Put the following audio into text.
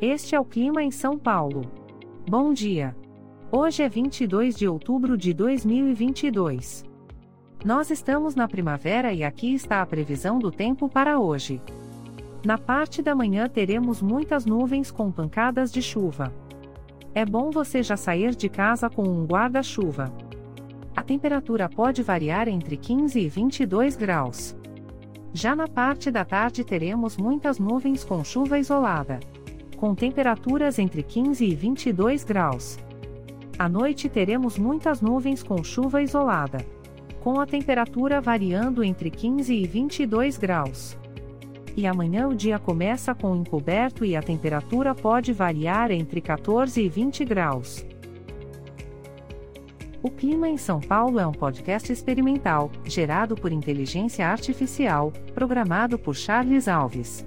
Este é o clima em São Paulo. Bom dia. Hoje é 22 de outubro de 2022. Nós estamos na primavera e aqui está a previsão do tempo para hoje. Na parte da manhã teremos muitas nuvens com pancadas de chuva. É bom você já sair de casa com um guarda-chuva. A temperatura pode variar entre 15 e 22 graus. Já na parte da tarde teremos muitas nuvens com chuva isolada com temperaturas entre 15 e 22 graus. À noite teremos muitas nuvens com chuva isolada. Com a temperatura variando entre 15 e 22 graus. E amanhã o dia começa com encoberto e a temperatura pode variar entre 14 e 20 graus. O Clima em São Paulo é um podcast experimental, gerado por inteligência artificial, programado por Charles Alves.